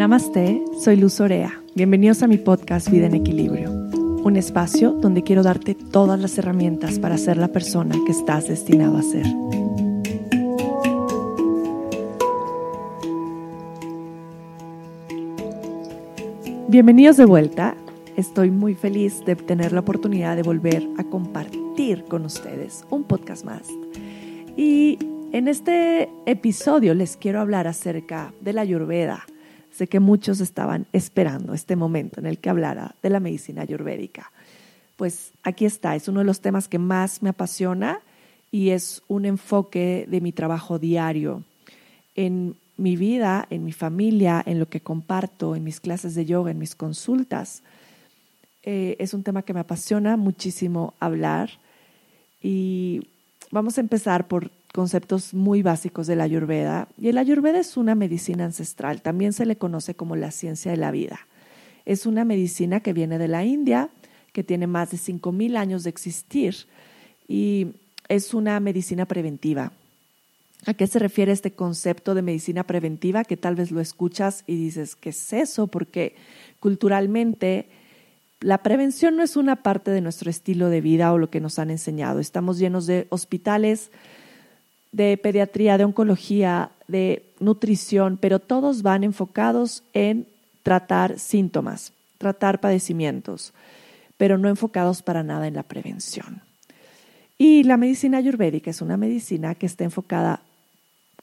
Namaste, soy Luz Orea. Bienvenidos a mi podcast Vida en Equilibrio, un espacio donde quiero darte todas las herramientas para ser la persona que estás destinado a ser. Bienvenidos de vuelta. Estoy muy feliz de tener la oportunidad de volver a compartir con ustedes un podcast más. Y en este episodio les quiero hablar acerca de la ayurveda Sé que muchos estaban esperando este momento en el que hablara de la medicina ayurvédica. Pues aquí está, es uno de los temas que más me apasiona y es un enfoque de mi trabajo diario en mi vida, en mi familia, en lo que comparto, en mis clases de yoga, en mis consultas. Eh, es un tema que me apasiona muchísimo hablar y vamos a empezar por conceptos muy básicos de la ayurveda. Y el ayurveda es una medicina ancestral, también se le conoce como la ciencia de la vida. Es una medicina que viene de la India, que tiene más de 5.000 años de existir y es una medicina preventiva. ¿A qué se refiere este concepto de medicina preventiva? Que tal vez lo escuchas y dices, ¿qué es eso? Porque culturalmente la prevención no es una parte de nuestro estilo de vida o lo que nos han enseñado. Estamos llenos de hospitales, de pediatría, de oncología, de nutrición, pero todos van enfocados en tratar síntomas, tratar padecimientos, pero no enfocados para nada en la prevención. Y la medicina ayurvédica es una medicina que está enfocada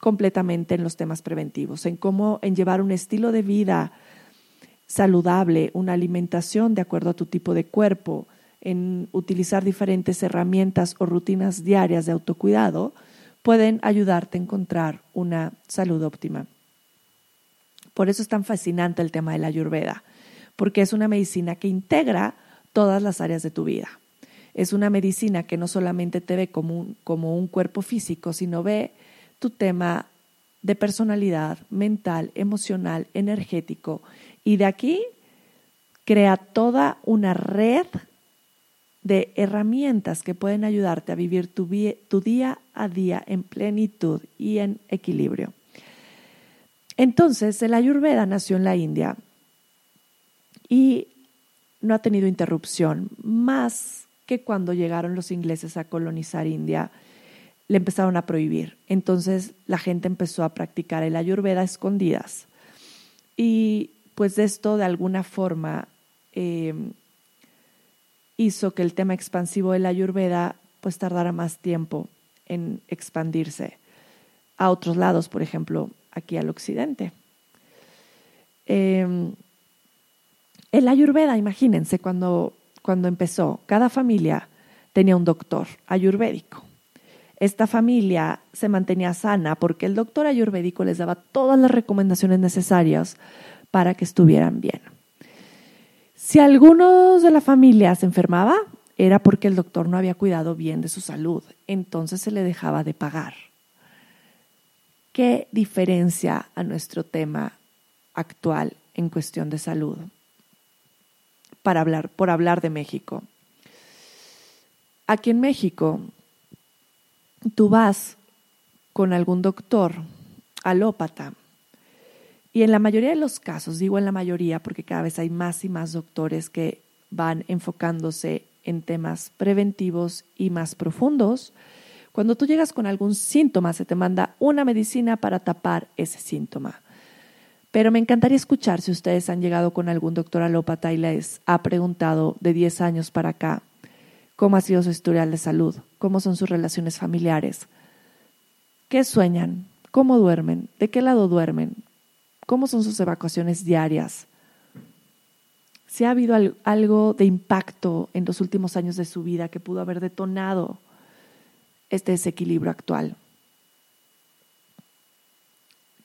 completamente en los temas preventivos, en cómo en llevar un estilo de vida saludable, una alimentación de acuerdo a tu tipo de cuerpo, en utilizar diferentes herramientas o rutinas diarias de autocuidado pueden ayudarte a encontrar una salud óptima. Por eso es tan fascinante el tema de la ayurveda, porque es una medicina que integra todas las áreas de tu vida. Es una medicina que no solamente te ve como un, como un cuerpo físico, sino ve tu tema de personalidad, mental, emocional, energético. Y de aquí crea toda una red de herramientas que pueden ayudarte a vivir tu, día a día en plenitud y en equilibrio. Entonces, el Ayurveda nació en la India y no ha tenido interrupción, más que cuando llegaron los ingleses a colonizar India, le empezaron a prohibir. Entonces la gente empezó a practicar el ayurveda a escondidas. Y pues esto de alguna forma eh, hizo que el tema expansivo de la Ayurveda pues tardara más tiempo en expandirse a otros lados, por ejemplo, aquí al occidente. Eh, el Ayurveda, imagínense, cuando, cuando empezó, cada familia tenía un doctor ayurvédico. Esta familia se mantenía sana porque el doctor ayurvédico les daba todas las recomendaciones necesarias para que estuvieran bien. Si alguno de la familia se enfermaba, era porque el doctor no había cuidado bien de su salud, entonces se le dejaba de pagar. ¿Qué diferencia a nuestro tema actual en cuestión de salud? Para hablar, por hablar de México. Aquí en México, tú vas con algún doctor alópata y en la mayoría de los casos, digo en la mayoría porque cada vez hay más y más doctores que van enfocándose en temas preventivos y más profundos, cuando tú llegas con algún síntoma se te manda una medicina para tapar ese síntoma. Pero me encantaría escuchar si ustedes han llegado con algún doctor alópata y les ha preguntado de 10 años para acá cómo ha sido su historial de salud, cómo son sus relaciones familiares, qué sueñan, cómo duermen, de qué lado duermen, cómo son sus evacuaciones diarias, si ha habido algo de impacto en los últimos años de su vida que pudo haber detonado este desequilibrio actual.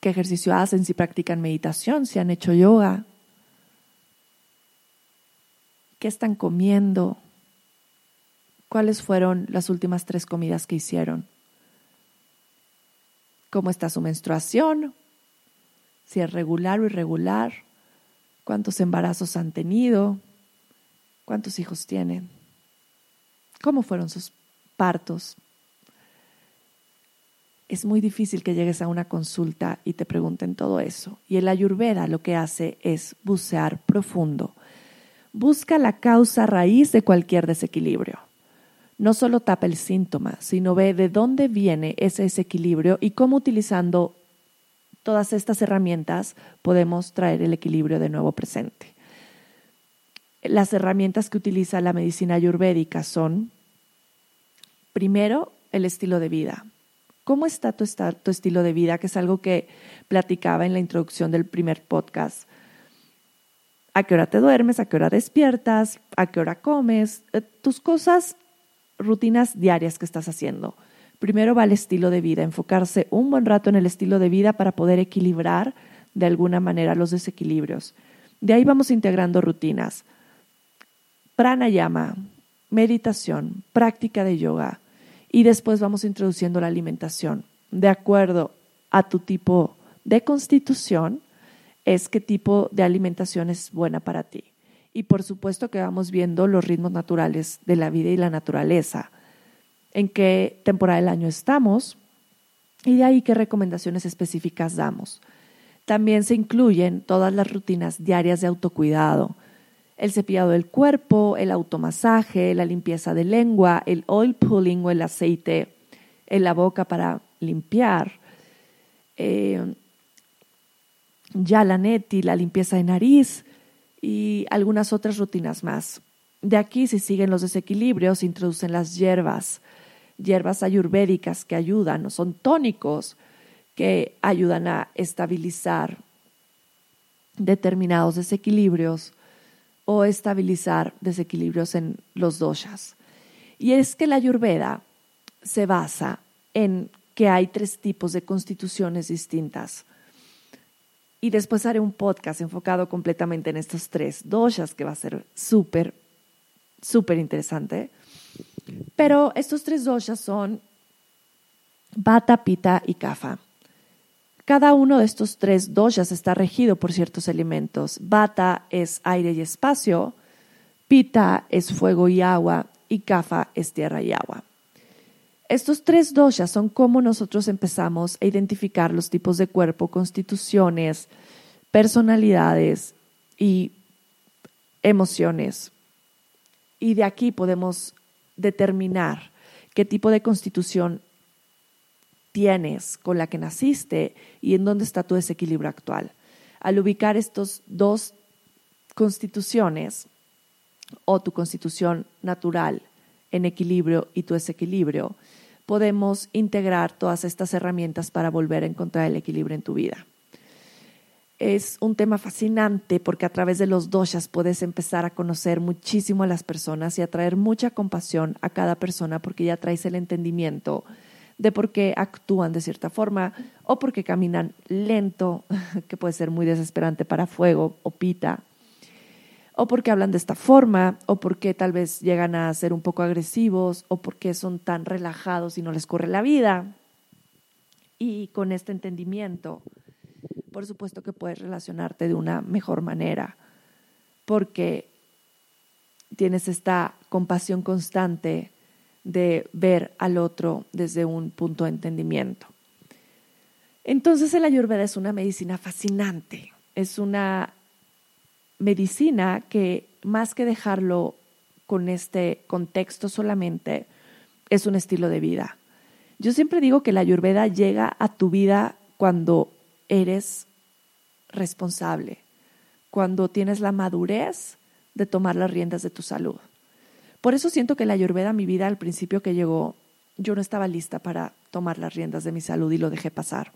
¿Qué ejercicio hacen? Si practican meditación, si han hecho yoga. ¿Qué están comiendo? ¿Cuáles fueron las últimas tres comidas que hicieron? ¿Cómo está su menstruación? Si es regular o irregular, cuántos embarazos han tenido, cuántos hijos tienen, cómo fueron sus partos. es muy difícil que llegues a una consulta y te pregunten todo eso. Y el ayurveda lo que hace es bucear profundo. Busca la causa raíz de cualquier desequilibrio. No solo tapa el síntoma, sino ve de dónde viene ese desequilibrio y cómo utilizando todas estas herramientas podemos traer el equilibrio de nuevo presente. Las herramientas que utiliza la medicina ayurvédica son, primero, el estilo de vida. ¿Cómo está tu, tu, estilo de vida? Que es algo que platicaba en la introducción del primer podcast. ¿A qué hora te duermes? ¿A qué hora despiertas? ¿A qué hora comes? Eh, tus cosas, rutinas diarias que estás haciendo. Primero va el estilo de vida, enfocarse un buen rato en el estilo de vida para poder equilibrar de alguna manera los desequilibrios. De ahí vamos integrando rutinas. Pranayama, meditación, práctica de yoga, y después vamos introduciendo la alimentación. De acuerdo a tu tipo de constitución, es qué tipo de alimentación es buena para ti. Y por supuesto que vamos viendo los ritmos naturales de la vida y la naturaleza, en qué temporada del año estamos y de ahí qué recomendaciones específicas damos. También se incluyen todas las rutinas diarias de autocuidado, el cepillado del cuerpo, el automasaje, la limpieza de lengua, el oil pulling o el aceite en la boca para limpiar, eh, ya la neti, la limpieza de nariz y algunas otras rutinas más. De aquí, si siguen los desequilibrios, se introducen las hierbas, hierbas ayurvédicas que ayudan, o son tónicos que ayudan a estabilizar determinados desequilibrios o estabilizar desequilibrios en los doshas. Y es que la ayurveda se basa en que hay tres tipos de constituciones distintas. Y después haré un podcast enfocado completamente en estos tres doshas, que va a ser súper, súper interesante. Pero estos tres doshas son Vata, Pita y Kapha. Cada uno de estos tres doshas está regido por ciertos elementos. Vata es aire y espacio, Pita es fuego y agua y Kapha es tierra y agua. Estos tres doshas son cómo nosotros empezamos a identificar los tipos de cuerpo, constituciones, personalidades y emociones. Y de aquí podemos determinar qué tipo de constitución tienes, con la que naciste y en dónde está tu desequilibrio actual. Al ubicar estos dos constituciones o tu constitución natural en equilibrio y tu desequilibrio, podemos integrar todas estas herramientas para volver a encontrar el equilibrio en tu vida. Es un tema fascinante porque a través de los doshas puedes empezar a conocer muchísimo a las personas y atraer mucha compasión a cada persona porque ya traes el entendimiento de por qué actúan de cierta forma o porque caminan lento, que puede ser muy desesperante para fuego o pita, o porque hablan de esta forma, o porque tal vez llegan a ser un poco agresivos, o porque son tan relajados y no les corre la vida. Y con este entendimiento, por supuesto que puedes relacionarte de una mejor manera, porque tienes esta compasión constante de ver al otro desde un punto de entendimiento. Entonces el ayurveda es una medicina fascinante, es una medicina que más que dejarlo con este contexto solamente, es un estilo de vida. Yo siempre digo que la ayurveda llega a tu vida cuando eres responsable, cuando tienes la madurez de tomar las riendas de tu salud. Por eso siento que la ayurveda, mi vida al principio que llegó, yo no estaba lista para tomar las riendas de mi salud y lo dejé pasar.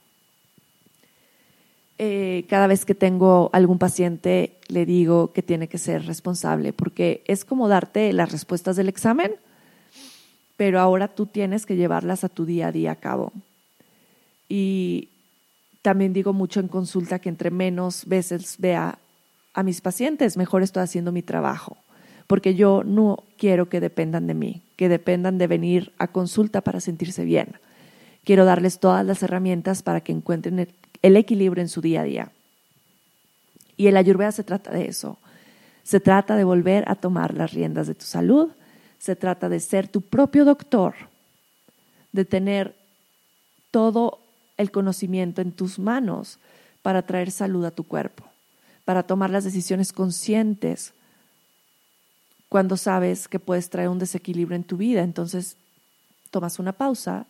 Eh, cada vez que tengo algún paciente le digo que tiene que ser responsable, porque es como darte las respuestas del examen, pero ahora tú tienes que llevarlas a tu día a día a cabo. Y también digo mucho en consulta que entre menos veces vea a mis pacientes, mejor estoy haciendo mi trabajo porque yo no quiero que dependan de mí, que dependan de venir a consulta para sentirse bien. Quiero darles todas las herramientas para que encuentren el equilibrio en su día a día. Y el ayurveda se trata de eso. Se trata de volver a tomar las riendas de tu salud, se trata de ser tu propio doctor, de tener todo el conocimiento en tus manos para traer salud a tu cuerpo, para tomar las decisiones conscientes cuando sabes que puedes traer un desequilibrio en tu vida. Entonces, tomas una pausa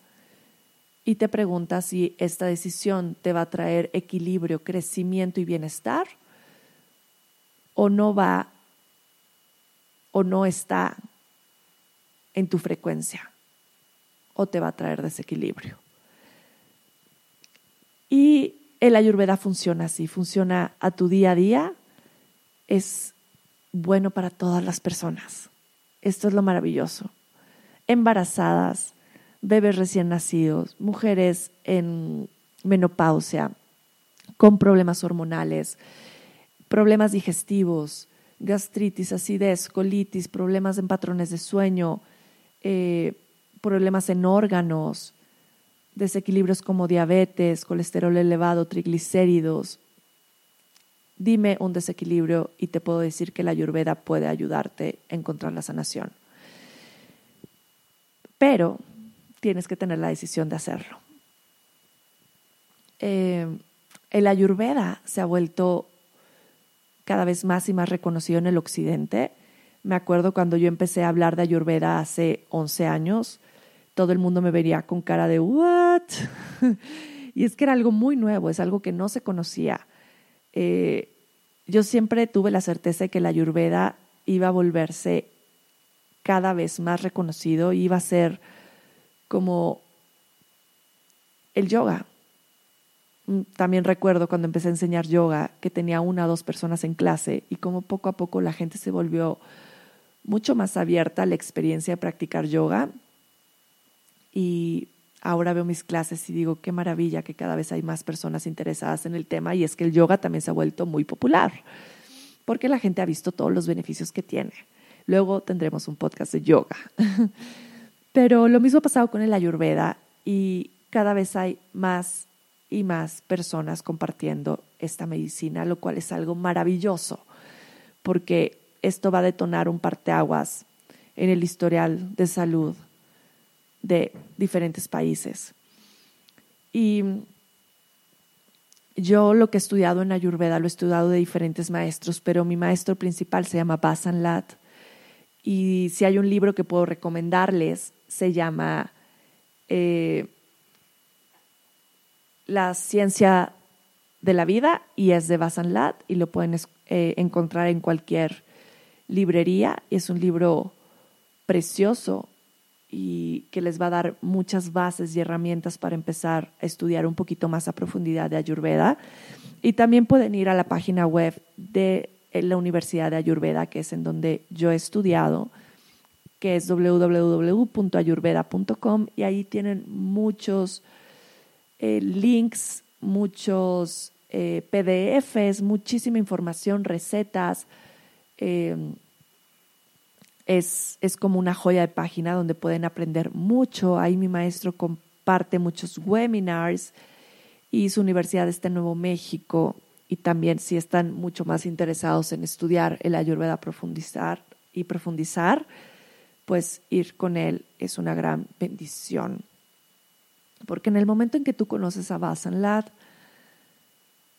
y te preguntas si esta decisión te va a traer equilibrio, crecimiento y bienestar o no va o no está en tu frecuencia o te va a traer desequilibrio. El ayurveda funciona así, funciona a tu día a día, es bueno para todas las personas. Esto es lo maravilloso. Embarazadas, bebés recién nacidos, mujeres en menopausia, con problemas hormonales, problemas digestivos, gastritis, acidez, colitis, problemas en patrones de sueño, eh, problemas en órganos, desequilibrios como diabetes, colesterol elevado, triglicéridos. Dime un desequilibrio y te puedo decir que la ayurveda puede ayudarte a encontrar la sanación. Pero tienes que tener la decisión de hacerlo. Eh, el ayurveda se ha vuelto cada vez más y más reconocido en el occidente. Me acuerdo cuando yo empecé a hablar de ayurveda hace 11 años, todo el mundo me vería con cara de ¿what? y es que era algo muy nuevo, es algo que no se conocía. Eh, yo siempre tuve la certeza de que la ayurveda iba a volverse cada vez más reconocido, iba a ser como el yoga. Mm, también recuerdo cuando empecé a enseñar yoga que tenía una o dos personas en clase y como poco a poco la gente se volvió mucho más abierta a la experiencia de practicar yoga y ahora veo mis clases y digo, qué maravilla que cada vez hay más personas interesadas en el tema y es que el yoga también se ha vuelto muy popular, porque la gente ha visto todos los beneficios que tiene. Luego tendremos un podcast de yoga. Pero lo mismo ha pasado con el ayurveda y cada vez hay más y más personas compartiendo esta medicina, lo cual es algo maravilloso, porque esto va a detonar un parteaguas en el historial de salud de diferentes países. Y yo lo que he estudiado en Ayurveda lo he estudiado de diferentes maestros, pero mi maestro principal se llama Basan Lat. Y si hay un libro que puedo recomendarles, se llama eh, La ciencia de la vida y es de Basan Lat y lo pueden eh, encontrar en cualquier librería. Es un libro precioso y que les va a dar muchas bases y herramientas para empezar a estudiar un poquito más a profundidad de Ayurveda. Y también pueden ir a la página web de eh, la Universidad de Ayurveda, que es en donde yo he estudiado, que es www.ayurveda.com y ahí tienen muchos eh, links, muchos eh, PDFs, muchísima información, recetas es, como una joya de página donde pueden aprender mucho. Ahí mi maestro comparte muchos webinars y su universidad está en Nuevo México. Y también si están mucho más interesados en estudiar el Ayurveda profundizar y profundizar, pues ir con él es una gran bendición. Porque en el momento en que tú conoces a Vasanlad,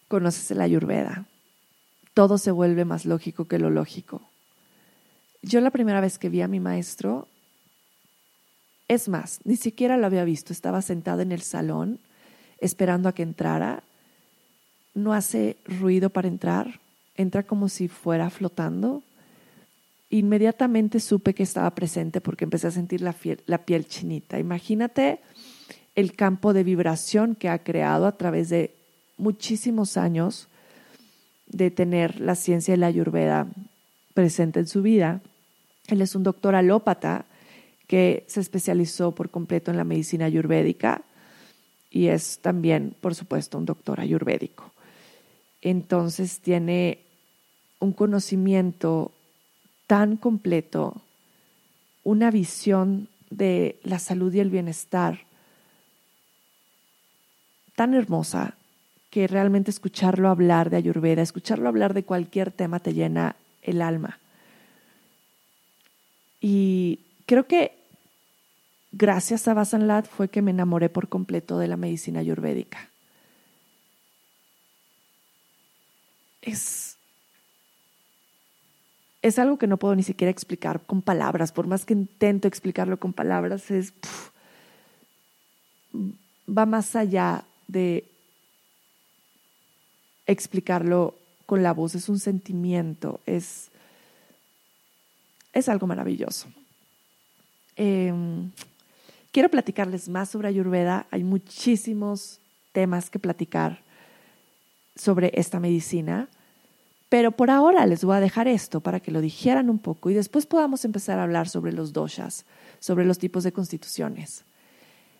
conoces el Ayurveda. Todo se vuelve más lógico que lo lógico. Yo la primera vez que vi a mi maestro, es más, ni siquiera lo había visto, estaba sentada en el salón esperando a que entrara, no hace ruido para entrar, entra como si fuera flotando. Inmediatamente supe que estaba presente porque empecé a sentir la piel, chinita. Imagínate el campo de vibración que ha creado a través de muchísimos años de tener la ciencia de la ayurveda presente en su vida. Él es un doctor alópata que se especializó por completo en la medicina ayurvédica y es también, por supuesto, un doctor ayurvédico. Entonces tiene un conocimiento tan completo, una visión de la salud y el bienestar tan hermosa que realmente escucharlo hablar de Ayurveda, escucharlo hablar de cualquier tema te llena el alma. Y creo que gracias a Basanlat fue que me enamoré por completo de la medicina ayurvédica. Es, es algo que no puedo ni siquiera explicar con palabras, por más que intento explicarlo con palabras, es va más allá de explicarlo con la voz, es un sentimiento, es, es algo maravilloso. Em, quiero platicarles más sobre Ayurveda, hay muchísimos temas que platicar sobre esta medicina, pero por ahora les voy a dejar esto para que lo dijeran un poco y después podamos empezar a hablar sobre los doshas, sobre los tipos de constituciones.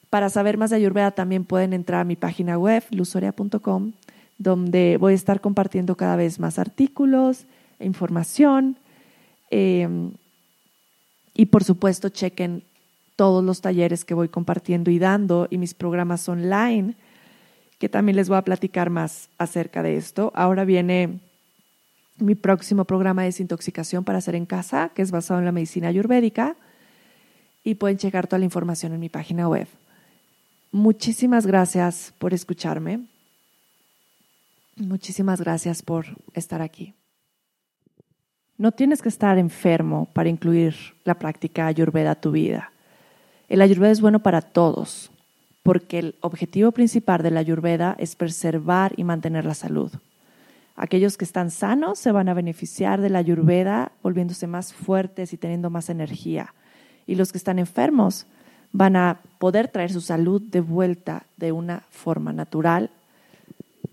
Para saber más de Ayurveda también pueden entrar a mi página web, lusoria.com, donde voy a estar compartiendo cada vez más artículos, e información. Em, y por supuesto, chequen todos los talleres que voy compartiendo y dando y mis programas online, que también les voy a platicar más acerca de esto. Ahora viene mi próximo programa de desintoxicación para hacer en casa, que es basado en la medicina ayurvédica, y pueden checar toda la información en mi página web. Muchísimas gracias por escucharme. Muchísimas gracias por estar aquí. No tienes que estar enfermo para incluir la práctica ayurveda a tu vida. El ayurveda es bueno para todos, porque el objetivo principal de la ayurveda es preservar y mantener la salud. Aquellos que están sanos se van a beneficiar de la ayurveda volviéndose más fuertes y teniendo más energía. Y los que están enfermos van a poder traer su salud de vuelta de una forma natural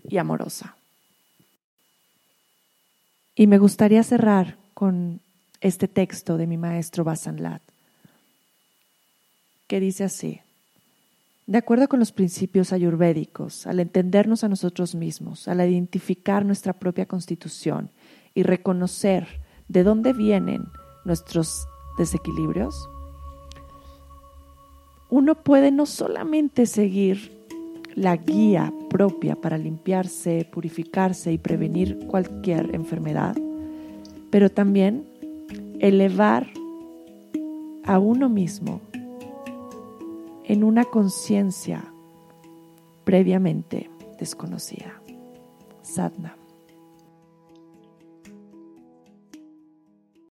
y amorosa. Y me gustaría cerrar con este texto de mi maestro Basanlat, que dice así, de acuerdo con los principios ayurvédicos, al entendernos a nosotros mismos, al identificar nuestra propia constitución y reconocer de dónde vienen nuestros desequilibrios, uno puede no solamente seguir la guía propia para limpiarse, purificarse y prevenir cualquier enfermedad, pero también elevar a uno mismo en una conciencia previamente desconocida. Sadhana.